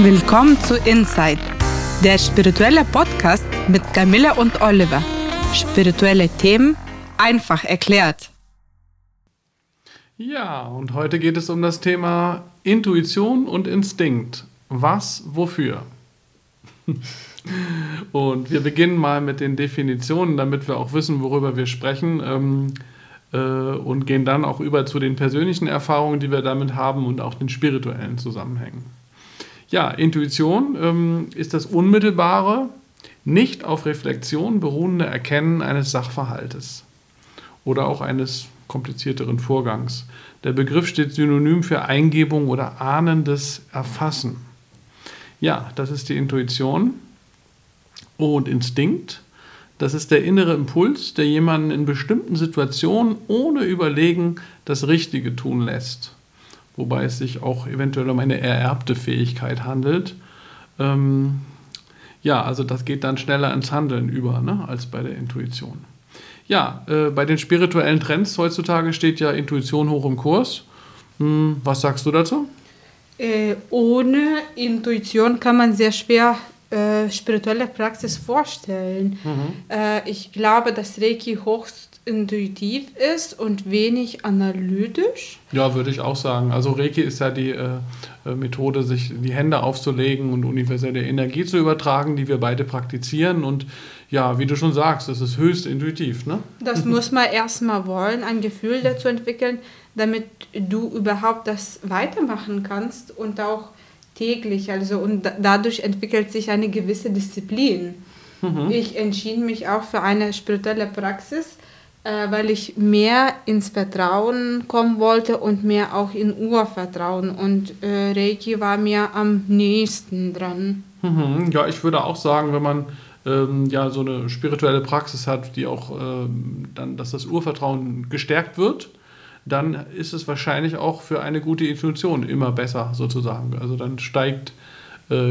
Willkommen zu Inside, der spirituelle Podcast mit Camilla und Oliver. Spirituelle Themen einfach erklärt. Ja, und heute geht es um das Thema Intuition und Instinkt. Was, wofür? und wir beginnen mal mit den Definitionen, damit wir auch wissen, worüber wir sprechen. Ähm, äh, und gehen dann auch über zu den persönlichen Erfahrungen, die wir damit haben und auch den spirituellen Zusammenhängen. Ja, Intuition ähm, ist das unmittelbare, nicht auf Reflexion beruhende Erkennen eines Sachverhaltes oder auch eines komplizierteren Vorgangs. Der Begriff steht synonym für Eingebung oder ahnendes Erfassen. Ja, das ist die Intuition und Instinkt. Das ist der innere Impuls, der jemanden in bestimmten Situationen ohne Überlegen das Richtige tun lässt wobei es sich auch eventuell um eine ererbte Fähigkeit handelt. Ähm, ja, also das geht dann schneller ins Handeln über ne, als bei der Intuition. Ja, äh, bei den spirituellen Trends heutzutage steht ja Intuition hoch im Kurs. Hm, was sagst du dazu? Äh, ohne Intuition kann man sehr schwer äh, spirituelle Praxis vorstellen. Mhm. Äh, ich glaube, dass Reiki hochst intuitiv ist und wenig analytisch. Ja, würde ich auch sagen. Also Reiki ist ja die äh, äh, Methode, sich die Hände aufzulegen und universelle Energie zu übertragen, die wir beide praktizieren. Und ja, wie du schon sagst, das ist höchst intuitiv. Ne? Das muss man erstmal wollen, ein Gefühl dazu entwickeln, damit du überhaupt das weitermachen kannst und auch täglich. Also und dadurch entwickelt sich eine gewisse Disziplin. Mhm. Ich entschied mich auch für eine spirituelle Praxis weil ich mehr ins Vertrauen kommen wollte und mehr auch in Urvertrauen. Und äh, Reiki war mir am nächsten dran. Mhm, ja, ich würde auch sagen, wenn man ähm, ja so eine spirituelle Praxis hat, die auch ähm, dann, dass das Urvertrauen gestärkt wird, dann ist es wahrscheinlich auch für eine gute Intuition immer besser sozusagen. Also dann steigt äh,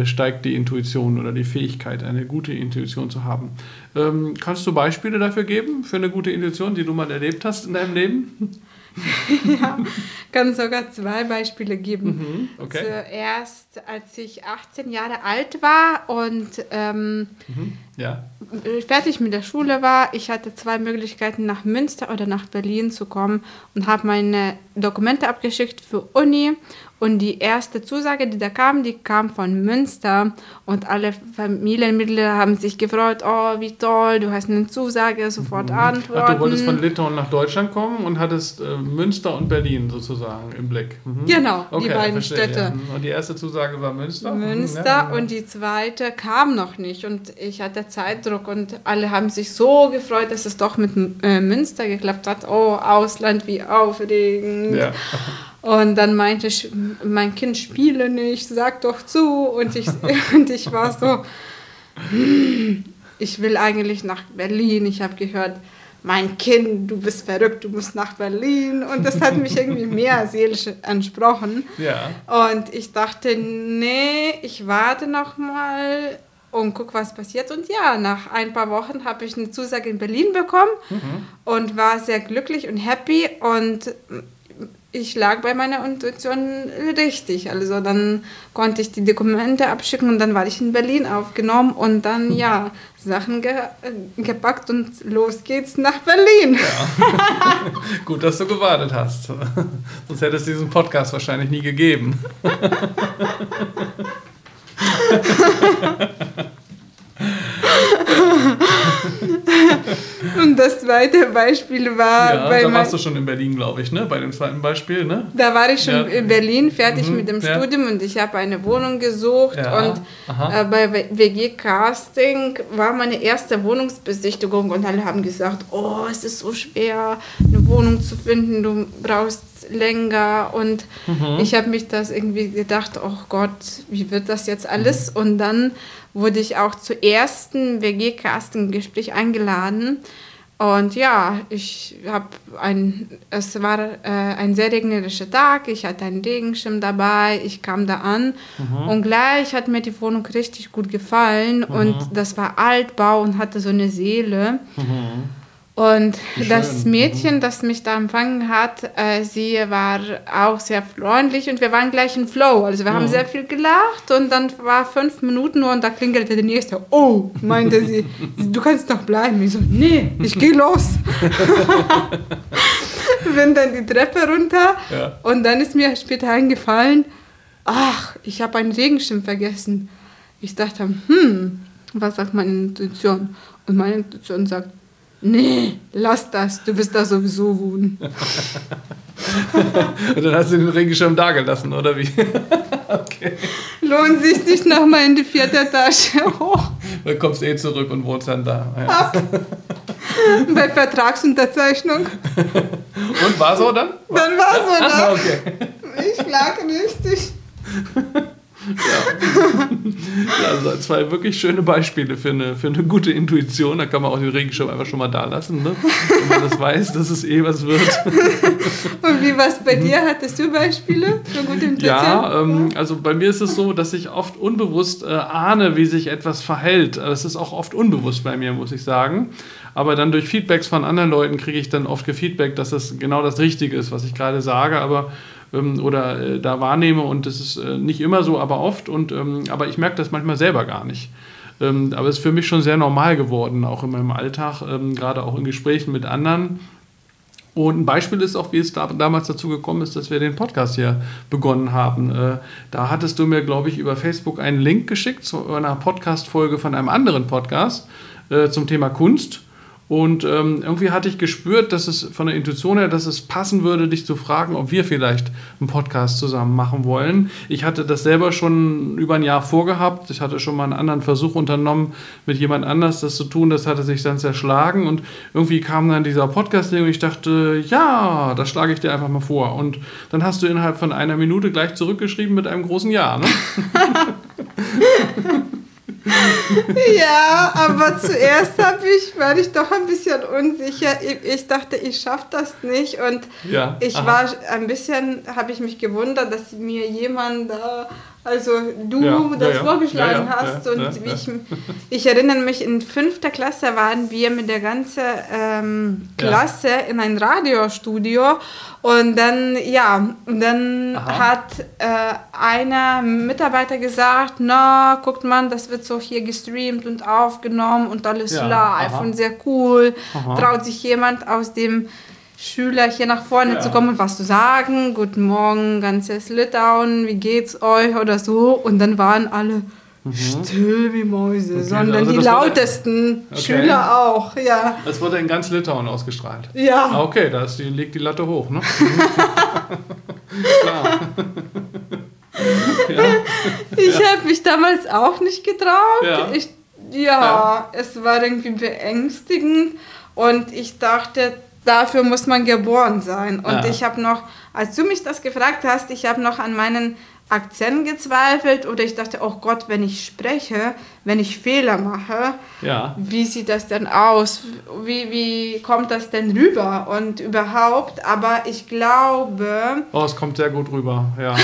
steigt die Intuition oder die Fähigkeit, eine gute Intuition zu haben. Ähm, kannst du Beispiele dafür geben, für eine gute Intuition, die du mal erlebt hast in deinem Leben? ja, kann sogar zwei Beispiele geben. Mhm, okay. Zuerst, als ich 18 Jahre alt war und ähm, mhm, ja. fertig mit der Schule war, ich hatte zwei Möglichkeiten, nach Münster oder nach Berlin zu kommen und habe meine Dokumente abgeschickt für Uni und die erste Zusage, die da kam, die kam von Münster. Und alle Familienmitglieder haben sich gefreut, oh, wie toll, du hast eine Zusage, sofort mhm. antworten. Ach, du wolltest von Litauen nach Deutschland kommen und hattest äh, Münster und Berlin sozusagen im Blick. Mhm. Genau, okay, die beiden verstehe, Städte. Ja. Und die erste Zusage war Münster? Mhm, Münster ja, ja. und die zweite kam noch nicht. Und ich hatte Zeitdruck und alle haben sich so gefreut, dass es doch mit äh, Münster geklappt hat. Oh, Ausland, wie aufregend. Ja. Und dann meinte ich, mein Kind spiele nicht, sag doch zu. Und ich, und ich war so, hm, ich will eigentlich nach Berlin. Ich habe gehört, mein Kind, du bist verrückt, du musst nach Berlin. Und das hat mich irgendwie mehr seelisch ansprochen. Ja. Und ich dachte, nee, ich warte noch mal und guck, was passiert. Und ja, nach ein paar Wochen habe ich eine Zusage in Berlin bekommen mhm. und war sehr glücklich und happy. Und ich lag bei meiner Intuition richtig. Also dann konnte ich die Dokumente abschicken und dann war ich in Berlin aufgenommen und dann ja Sachen ge gepackt und los geht's nach Berlin. Ja. Gut, dass du gewartet hast. Sonst hätte es diesen Podcast wahrscheinlich nie gegeben. Und das zweite Beispiel war. Ja, bei da warst du schon in Berlin, glaube ich, ne? Bei dem zweiten Beispiel, ne? Da war ich schon ja. in Berlin, fertig mhm, mit dem ja. Studium und ich habe eine Wohnung gesucht. Und äh, bei WG Casting war meine erste Wohnungsbesichtigung und alle haben gesagt: Oh, es ist so schwer, eine Wohnung zu finden, du brauchst länger. Und mhm. ich habe mich das irgendwie gedacht: Oh Gott, wie wird das jetzt alles? Mhm. Und dann wurde ich auch zum ersten WG-Casting-Gespräch eingeladen. Und ja, ich habe ein, es war äh, ein sehr regnerischer Tag, ich hatte einen Regenschirm dabei, ich kam da an mhm. und gleich hat mir die Wohnung richtig gut gefallen mhm. und das war Altbau und hatte so eine Seele. Mhm. Und das Mädchen, mhm. das mich da empfangen hat, äh, sie war auch sehr freundlich und wir waren gleich in Flow. Also wir ja. haben sehr viel gelacht und dann war fünf Minuten nur und da klingelte der nächste. Oh, meinte sie, du kannst noch bleiben. Ich so, nee, ich gehe los. Bin dann die Treppe runter ja. und dann ist mir später eingefallen, ach, ich habe einen Regenschirm vergessen. Ich dachte, hm, was sagt meine Intuition? Und meine Intuition sagt, nee, lass das, du wirst da sowieso wohnen. Und dann hast du den Regenschirm da gelassen, oder wie? okay. Lohnt sich nicht nochmal in die vierte Tasche hoch. Dann kommst du eh zurück und wohnst dann da. Ja. Bei Vertragsunterzeichnung. Und war so dann? Dann war so dann. Okay. Ich lag richtig. Ja. ja, also zwei wirklich schöne Beispiele für eine, für eine gute Intuition. Da kann man auch den Regenschirm einfach schon mal da lassen, ne? wenn man das weiß, dass es eh was wird. Und wie war es bei dir? Hattest du Beispiele für gute Intuition? Ja, ähm, also bei mir ist es so, dass ich oft unbewusst äh, ahne, wie sich etwas verhält. Es ist auch oft unbewusst bei mir, muss ich sagen. Aber dann durch Feedbacks von anderen Leuten kriege ich dann oft gefeedback, dass das genau das Richtige ist, was ich gerade sage. Aber ähm, oder äh, da wahrnehme und das ist äh, nicht immer so, aber oft. Und, ähm, aber ich merke das manchmal selber gar nicht. Ähm, aber es ist für mich schon sehr normal geworden, auch in meinem Alltag, ähm, gerade auch in Gesprächen mit anderen. Und ein Beispiel ist auch, wie es da, damals dazu gekommen ist, dass wir den Podcast hier begonnen haben. Äh, da hattest du mir, glaube ich, über Facebook einen Link geschickt zu einer Podcast-Folge von einem anderen Podcast äh, zum Thema Kunst. Und ähm, irgendwie hatte ich gespürt, dass es von der Intuition her, dass es passen würde, dich zu fragen, ob wir vielleicht einen Podcast zusammen machen wollen. Ich hatte das selber schon über ein Jahr vorgehabt. Ich hatte schon mal einen anderen Versuch unternommen, mit jemand anders das zu tun. Das hatte sich dann zerschlagen und irgendwie kam dann dieser Podcast-Ding und ich dachte, ja, das schlage ich dir einfach mal vor. Und dann hast du innerhalb von einer Minute gleich zurückgeschrieben mit einem großen Ja. Ne? ja, aber zuerst habe ich, war ich doch ein bisschen unsicher. Ich, ich dachte, ich schaffe das nicht und ja, ich aha. war ein bisschen, habe ich mich gewundert, dass mir jemand da also du ja, das ja, vorgeschlagen ja, hast und ich, ich erinnere mich, in fünfter Klasse waren wir mit der ganzen ähm, Klasse in ein Radiostudio und dann, ja, dann Aha. hat äh, einer Mitarbeiter gesagt, na, guckt man, das wird so hier gestreamt und aufgenommen und alles live Aha. und sehr cool. Aha. Traut sich jemand aus dem Schüler hier nach vorne ja. zu kommen und was zu sagen. Guten Morgen, ganzes Litauen, wie geht's euch oder so. Und dann waren alle mhm. still wie Mäuse, okay, sondern also die lautesten okay. Schüler auch, ja. Das wurde in ganz Litauen ausgestrahlt. Ja. Ah, okay, da ist die, liegt die Latte hoch, ne? Klar. ja. Ich habe mich damals auch nicht getraut. Ja. Ich, ja, ja, es war irgendwie beängstigend und ich dachte, dafür muss man geboren sein. Und ja. ich habe noch, als du mich das gefragt hast, ich habe noch an meinen Akzent gezweifelt oder ich dachte, oh Gott, wenn ich spreche, wenn ich Fehler mache, ja. wie sieht das denn aus? Wie, wie kommt das denn rüber und überhaupt? Aber ich glaube... Oh, es kommt sehr gut rüber, ja.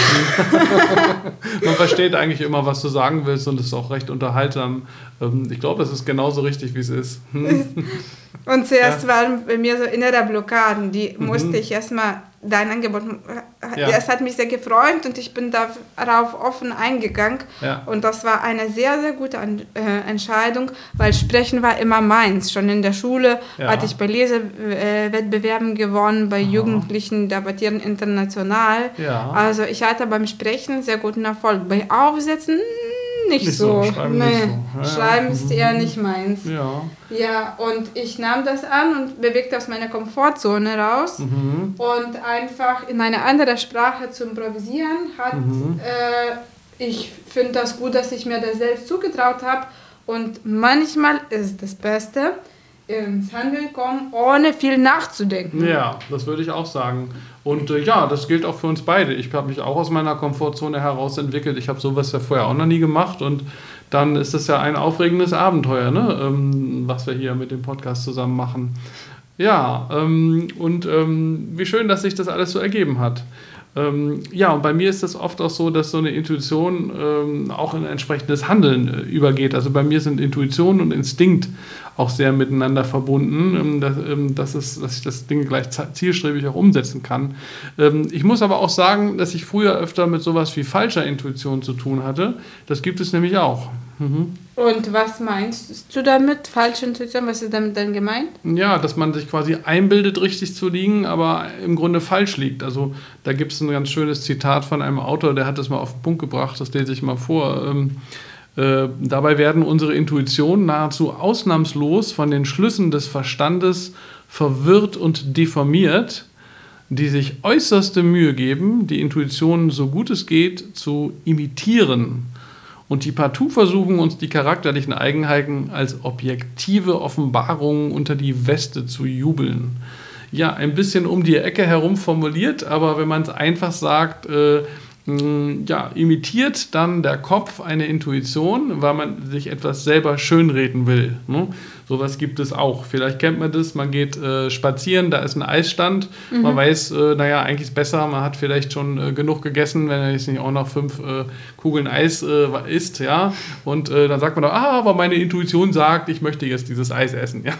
Man versteht eigentlich immer, was du sagen willst und es ist auch recht unterhaltsam. Ähm, ich glaube, es ist genauso richtig, wie es ist. Und zuerst ja. waren bei mir so innere Blockaden, die mhm. musste ich erstmal dein Angebot, ja. es hat mich sehr gefreut und ich bin darauf offen eingegangen. Ja. Und das war eine sehr, sehr gute äh, Entscheidung, weil Sprechen war immer meins. Schon in der Schule ja. hatte ich bei Lesewettbewerben gewonnen, bei. Jugendlichen debattieren international. Also ich hatte beim Sprechen sehr guten Erfolg. Bei Aufsätzen nicht, nicht so. so. Schreiben, nee. nicht so. Ja, Schreiben ist eher nicht meins. Ja. Ja, und ich nahm das an und bewegte aus meiner Komfortzone raus. Mhm. Und einfach in eine andere Sprache zu improvisieren, hat, mhm. äh, ich finde das gut, dass ich mir das selbst zugetraut habe. Und manchmal ist das Beste, ins Handeln kommen, ohne viel nachzudenken. Ja, das würde ich auch sagen. Und äh, ja, das gilt auch für uns beide. Ich habe mich auch aus meiner Komfortzone heraus entwickelt. Ich habe sowas ja vorher auch noch nie gemacht und dann ist es ja ein aufregendes Abenteuer, ne? Ähm, was wir hier mit dem Podcast zusammen machen. Ja, ähm, und ähm, wie schön, dass sich das alles so ergeben hat. Ähm, ja, und bei mir ist das oft auch so, dass so eine Intuition ähm, auch in entsprechendes Handeln äh, übergeht. Also bei mir sind Intuition und Instinkt auch sehr miteinander verbunden, ähm, dass, ähm, dass, es, dass ich das Ding gleich zielstrebig auch umsetzen kann. Ähm, ich muss aber auch sagen, dass ich früher öfter mit sowas wie falscher Intuition zu tun hatte. Das gibt es nämlich auch. Mhm. Und was meinst du damit? Falsche Intuition? Was ist damit dann gemeint? Ja, dass man sich quasi einbildet, richtig zu liegen, aber im Grunde falsch liegt. Also da gibt es ein ganz schönes Zitat von einem Autor, der hat das mal auf den Punkt gebracht, das lese ich mal vor. Ähm, äh, dabei werden unsere Intuitionen nahezu ausnahmslos von den Schlüssen des Verstandes verwirrt und deformiert, die sich äußerste Mühe geben, die Intuition so gut es geht zu imitieren und die partout versuchen, uns die charakterlichen Eigenheiten als objektive Offenbarungen unter die Weste zu jubeln. Ja, ein bisschen um die Ecke herum formuliert, aber wenn man es einfach sagt, äh, ja, imitiert dann der Kopf eine Intuition, weil man sich etwas selber schönreden will. Ne? Sowas gibt es auch. Vielleicht kennt man das, man geht äh, spazieren, da ist ein Eisstand, mhm. man weiß, äh, naja, eigentlich ist es besser, man hat vielleicht schon äh, genug gegessen, wenn er jetzt nicht auch noch fünf äh, Kugeln Eis äh, isst, ja. Und äh, dann sagt man doch, ah, aber meine Intuition sagt, ich möchte jetzt dieses Eis essen, ja.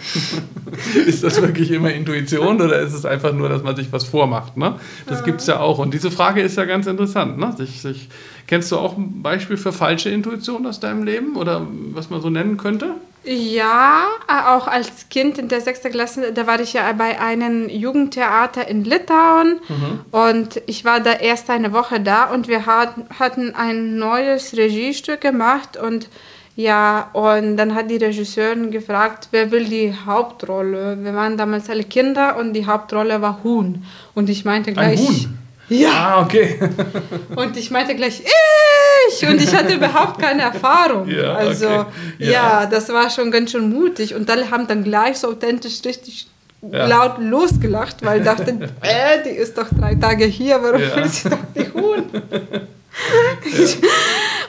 ist das wirklich immer Intuition oder ist es einfach nur, dass man sich was vormacht, ne? Das ja. gibt es ja auch. Und diese Frage ist ja ganz interessant, ne? Sich, sich, kennst du auch ein Beispiel für falsche Intuition aus deinem Leben oder was man so nennen könnte? Ja, äh, auch als Kind in der sechsten Klasse, da war ich ja bei einem Jugendtheater in Litauen mhm. und ich war da erst eine Woche da und wir hatten ein neues Regiestück gemacht und ja, und dann hat die Regisseurin gefragt, wer will die Hauptrolle? Wir waren damals alle Kinder und die Hauptrolle war Huhn. Und ich meinte gleich. Ein Huhn? Ja. Ah, okay. und ich meinte gleich, ich! Und ich hatte überhaupt keine Erfahrung. Ja, also, okay. ja. ja. das war schon ganz schön mutig. Und alle haben dann gleich so authentisch richtig ja. laut losgelacht, weil dachten, äh, die ist doch drei Tage hier, warum ja. will sie doch die Huhn?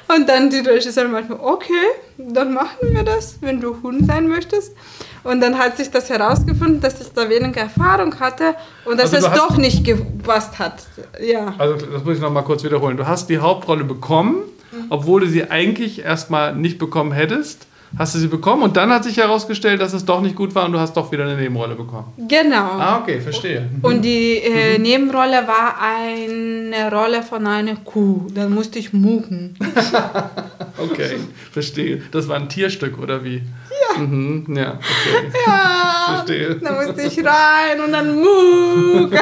und dann die Regisseurin meinte, okay, dann machen wir das, wenn du Huhn sein möchtest. Und dann hat sich das herausgefunden, dass ich da weniger Erfahrung hatte und dass also es doch nicht gepasst hat. Ja. Also das muss ich noch mal kurz wiederholen. Du hast die Hauptrolle bekommen, mhm. obwohl du sie eigentlich erstmal nicht bekommen hättest hast du sie bekommen und dann hat sich herausgestellt, dass es doch nicht gut war und du hast doch wieder eine Nebenrolle bekommen. Genau. Ah, okay, verstehe. Und die äh, mhm. Nebenrolle war eine Rolle von einer Kuh. Dann musste ich mucken. okay, verstehe. Das war ein Tierstück oder wie? Ja. Mhm, ja, okay. Ja, verstehe. Da musste ich rein und dann muck.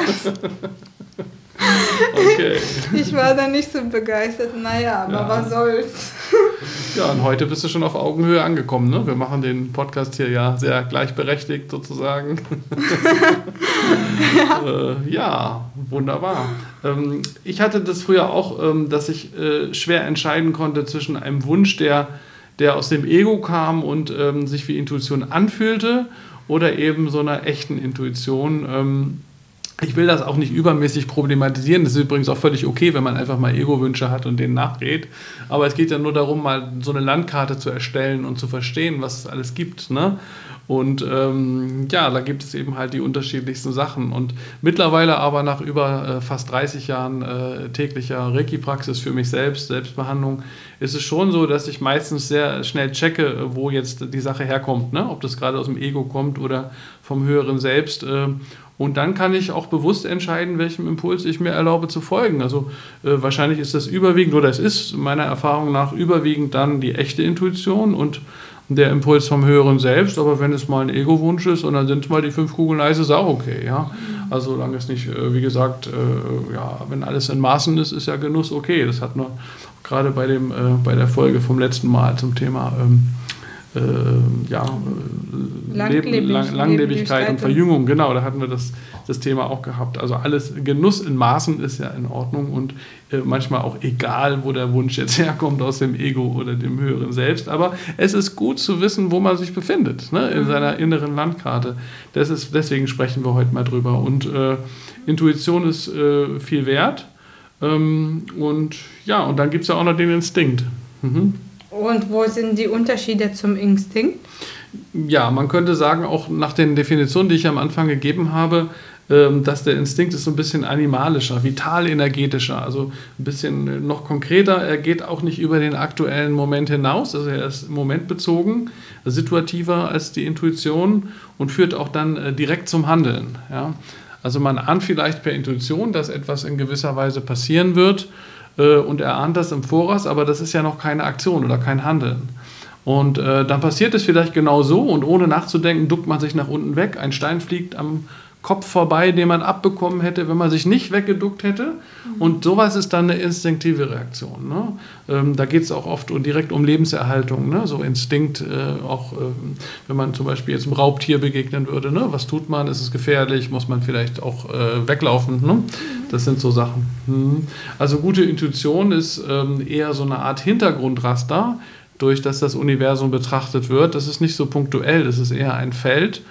Okay. Ich war da nicht so begeistert. Naja, aber ja. was soll's. Ja, und heute bist du schon auf Augenhöhe angekommen. Ne? Wir machen den Podcast hier ja sehr gleichberechtigt sozusagen. ja. Äh, ja, wunderbar. Ähm, ich hatte das früher auch, ähm, dass ich äh, schwer entscheiden konnte zwischen einem Wunsch, der, der aus dem Ego kam und ähm, sich wie Intuition anfühlte, oder eben so einer echten Intuition. Ähm, ich will das auch nicht übermäßig problematisieren. Das ist übrigens auch völlig okay, wenn man einfach mal Ego-Wünsche hat und denen nachgeht. Aber es geht ja nur darum, mal so eine Landkarte zu erstellen und zu verstehen, was es alles gibt. Ne? Und ähm, ja, da gibt es eben halt die unterschiedlichsten Sachen. Und mittlerweile aber nach über äh, fast 30 Jahren äh, täglicher Reiki-Praxis für mich selbst, Selbstbehandlung, ist es schon so, dass ich meistens sehr schnell checke, wo jetzt die Sache herkommt. Ne? Ob das gerade aus dem Ego kommt oder vom höheren Selbst. Äh, und dann kann ich auch bewusst entscheiden, welchem Impuls ich mir erlaube zu folgen. Also äh, wahrscheinlich ist das überwiegend, oder es ist meiner Erfahrung nach überwiegend dann die echte Intuition und der Impuls vom höheren Selbst. Aber wenn es mal ein Ego-Wunsch ist und dann sind es mal die fünf Kugeln Eis, ist auch okay. Ja? Also solange es nicht, äh, wie gesagt, äh, ja, wenn alles in Maßen ist, ist ja Genuss okay. Das hat nur gerade bei, dem, äh, bei der Folge vom letzten Mal zum Thema ähm, äh, ja, Langlebig, Lang, Langlebigkeit und Verjüngung, genau, da hatten wir das, das Thema auch gehabt. Also alles Genuss in Maßen ist ja in Ordnung und äh, manchmal auch egal, wo der Wunsch jetzt herkommt, aus dem Ego oder dem höheren Selbst. Aber es ist gut zu wissen, wo man sich befindet, ne, in mhm. seiner inneren Landkarte. Das ist, deswegen sprechen wir heute mal drüber. Und äh, Intuition ist äh, viel wert. Ähm, und ja, und dann gibt es ja auch noch den Instinkt. Mhm. Und wo sind die Unterschiede zum Instinkt? Ja, man könnte sagen, auch nach den Definitionen, die ich am Anfang gegeben habe, ähm, dass der Instinkt ist so ein bisschen animalischer, vital energetischer, also ein bisschen noch konkreter. Er geht auch nicht über den aktuellen Moment hinaus, also er ist momentbezogen, situativer als die Intuition und führt auch dann äh, direkt zum Handeln. Ja? Also man ahnt vielleicht per Intuition, dass etwas in gewisser Weise passieren wird äh, und er ahnt das im Voraus, aber das ist ja noch keine Aktion oder kein Handeln. Und äh, dann passiert es vielleicht genau so und ohne nachzudenken duckt man sich nach unten weg. Ein Stein fliegt am Kopf vorbei, den man abbekommen hätte, wenn man sich nicht weggeduckt hätte. Und sowas ist dann eine instinktive Reaktion. Ne? Ähm, da geht es auch oft und direkt um Lebenserhaltung. Ne? So Instinkt, äh, auch ähm, wenn man zum Beispiel jetzt einem Raubtier begegnen würde. Ne? Was tut man? Ist es gefährlich? Muss man vielleicht auch äh, weglaufen? Ne? Das sind so Sachen. Mhm. Also gute Intuition ist ähm, eher so eine Art Hintergrundraster, durch das das Universum betrachtet wird. Das ist nicht so punktuell, das ist eher ein Feld.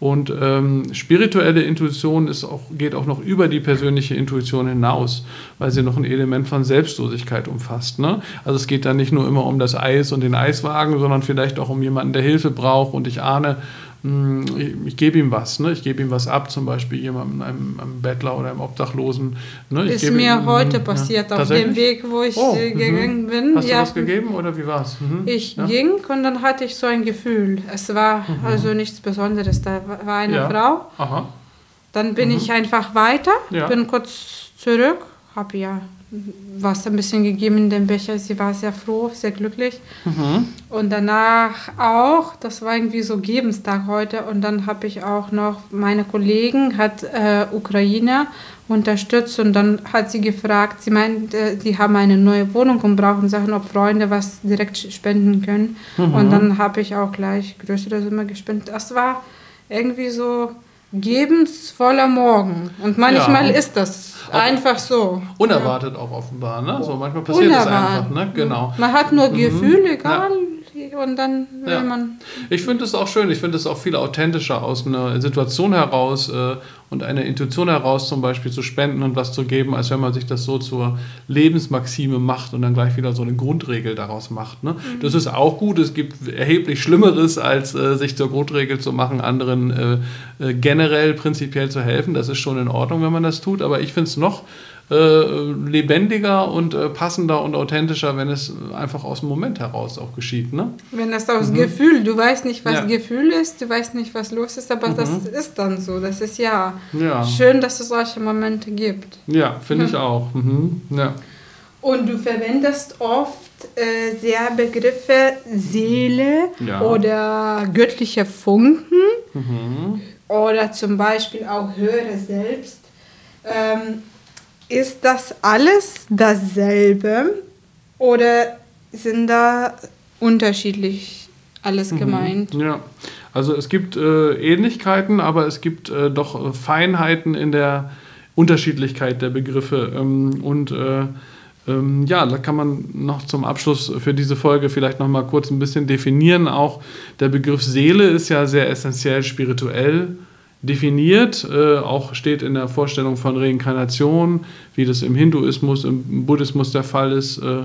Und ähm, spirituelle Intuition ist auch, geht auch noch über die persönliche Intuition hinaus, weil sie noch ein Element von Selbstlosigkeit umfasst. Ne? Also es geht da nicht nur immer um das Eis und den Eiswagen, sondern vielleicht auch um jemanden, der Hilfe braucht. Und ich ahne, ich, ich gebe ihm was, ne? ich gebe ihm was ab, zum Beispiel jemandem, einem, einem Bettler oder einem Obdachlosen. Ne? Ich ist mir ihm, heute passiert, ja, auf dem Weg, wo ich oh, äh, gegangen mhm. bin. Hast ja. du was gegeben oder wie war es? Mhm. Ich ja. ging und dann hatte ich so ein Gefühl. Es war mhm. also nichts Besonderes. Da war eine ja. Frau. Aha. Dann bin mhm. ich einfach weiter, bin kurz zurück, habe ja Wasser ein bisschen gegeben in den Becher. Sie war sehr froh, sehr glücklich. Mhm. Und danach auch, das war irgendwie so Gebenstag heute. Und dann habe ich auch noch, meine Kollegen hat äh, Ukraine unterstützt und dann hat sie gefragt, sie meint, äh, die haben eine neue Wohnung und brauchen Sachen, ob Freunde was direkt spenden können. Mhm. Und dann habe ich auch gleich größere Summe gespendet. Das war irgendwie so gebensvoller Morgen. Und manchmal ja. ist das einfach so. Unerwartet ja. auch offenbar, ne? So manchmal passiert es einfach, ne? Genau. Man hat nur mhm. Gefühl, egal. Ja und dann will ja. man. Ich finde es auch schön, ich finde es auch viel authentischer aus einer Situation heraus äh, und einer Intuition heraus zum Beispiel zu spenden und was zu geben, als wenn man sich das so zur Lebensmaxime macht und dann gleich wieder so eine Grundregel daraus macht. Ne? Mhm. Das ist auch gut, es gibt erheblich Schlimmeres, als äh, sich zur Grundregel zu machen, anderen äh, äh generell prinzipiell zu helfen. Das ist schon in Ordnung, wenn man das tut, aber ich finde es noch äh, lebendiger und äh, passender und authentischer, wenn es einfach aus dem Moment heraus auch geschieht. Ne? Wenn das aus mhm. Gefühl, du weißt nicht, was ja. Gefühl ist, du weißt nicht, was los ist, aber mhm. das ist dann so. Das ist ja, ja, schön, dass es solche Momente gibt. Ja, finde mhm. ich auch. Mhm. Ja. Und du verwendest oft äh, sehr Begriffe Seele ja. oder göttliche Funken mhm. oder zum Beispiel auch höhere Selbst. Ähm, ist das alles dasselbe oder sind da unterschiedlich alles mhm. gemeint? Ja, also es gibt äh, Ähnlichkeiten, aber es gibt äh, doch Feinheiten in der Unterschiedlichkeit der Begriffe. Ähm, und äh, ähm, ja, da kann man noch zum Abschluss für diese Folge vielleicht noch mal kurz ein bisschen definieren. Auch der Begriff Seele ist ja sehr essentiell spirituell definiert, äh, auch steht in der Vorstellung von Reinkarnation, wie das im Hinduismus, im Buddhismus der Fall ist, äh,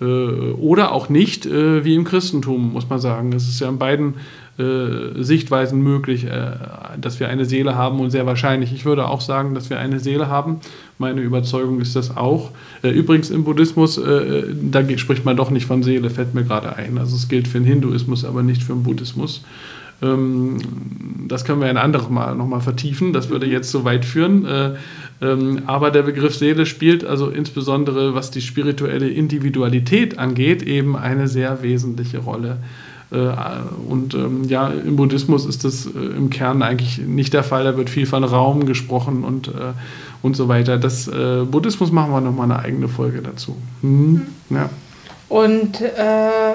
oder auch nicht, äh, wie im Christentum, muss man sagen. Es ist ja in beiden äh, Sichtweisen möglich, äh, dass wir eine Seele haben und sehr wahrscheinlich. Ich würde auch sagen, dass wir eine Seele haben. Meine Überzeugung ist das auch. übrigens im Buddhismus, da spricht man doch nicht von Seele, fällt mir gerade ein. Also es gilt für den Hinduismus, aber nicht für den Buddhismus. Ähm, das können wir ein anderes Mal nochmal vertiefen. Das würde jetzt so weit führen. Äh, ähm, aber der Begriff Seele spielt also insbesondere, was die spirituelle Individualität angeht, eben eine sehr wesentliche Rolle. Äh, und ähm, ja, im Buddhismus ist das äh, im Kern eigentlich nicht der Fall. Da wird viel von Raum gesprochen und, und so weiter. Das Buddhismus machen wir nochmal eine eigene Folge dazu. Mhm. Ja. Und äh,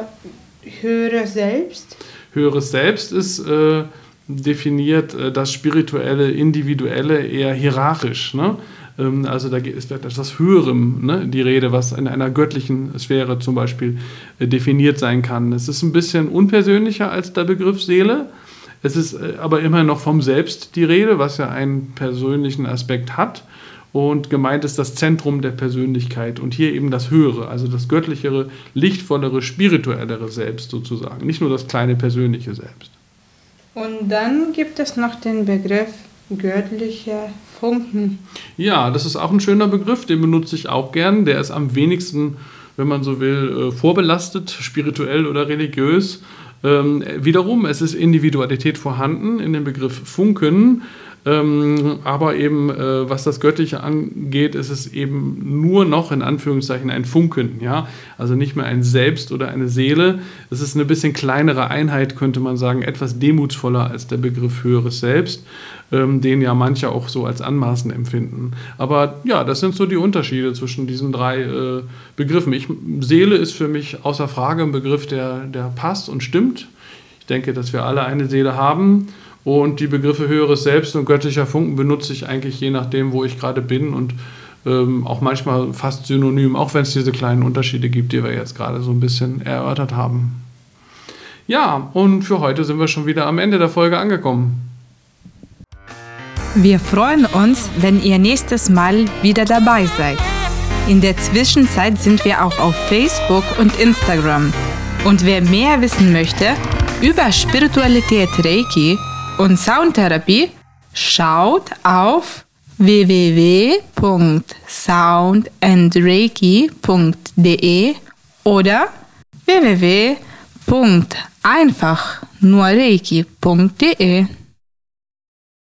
höre selbst? Höheres Selbst ist äh, definiert äh, das spirituelle, individuelle eher hierarchisch. Ne? Ähm, also da ist etwas Höherem ne? die Rede, was in einer göttlichen Sphäre zum Beispiel äh, definiert sein kann. Es ist ein bisschen unpersönlicher als der Begriff Seele. Es ist äh, aber immer noch vom Selbst die Rede, was ja einen persönlichen Aspekt hat. Und gemeint ist das Zentrum der Persönlichkeit und hier eben das Höhere, also das göttlichere, lichtvollere, spirituellere Selbst sozusagen, nicht nur das kleine persönliche Selbst. Und dann gibt es noch den Begriff Göttliche Funken. Ja, das ist auch ein schöner Begriff, den benutze ich auch gern. Der ist am wenigsten, wenn man so will, äh, vorbelastet, spirituell oder religiös. Ähm, wiederum, es ist Individualität vorhanden in dem Begriff Funken. Ähm, aber eben, äh, was das Göttliche angeht, ist es eben nur noch in Anführungszeichen ein Funken, ja. Also nicht mehr ein Selbst oder eine Seele. Es ist eine bisschen kleinere Einheit, könnte man sagen, etwas demutsvoller als der Begriff höheres Selbst, ähm, den ja manche auch so als anmaßend empfinden. Aber ja, das sind so die Unterschiede zwischen diesen drei äh, Begriffen. Ich, Seele ist für mich außer Frage ein Begriff, der, der passt und stimmt. Ich denke, dass wir alle eine Seele haben und die Begriffe höheres Selbst und göttlicher Funken benutze ich eigentlich je nachdem, wo ich gerade bin und ähm, auch manchmal fast synonym, auch wenn es diese kleinen Unterschiede gibt, die wir jetzt gerade so ein bisschen erörtert haben. Ja, und für heute sind wir schon wieder am Ende der Folge angekommen. Wir freuen uns, wenn ihr nächstes Mal wieder dabei seid. In der Zwischenzeit sind wir auch auf Facebook und Instagram. Und wer mehr wissen möchte über Spiritualität Reiki, und Soundtherapie, schaut auf www.soundandreiki.de oder www.einfachnurreiki.de.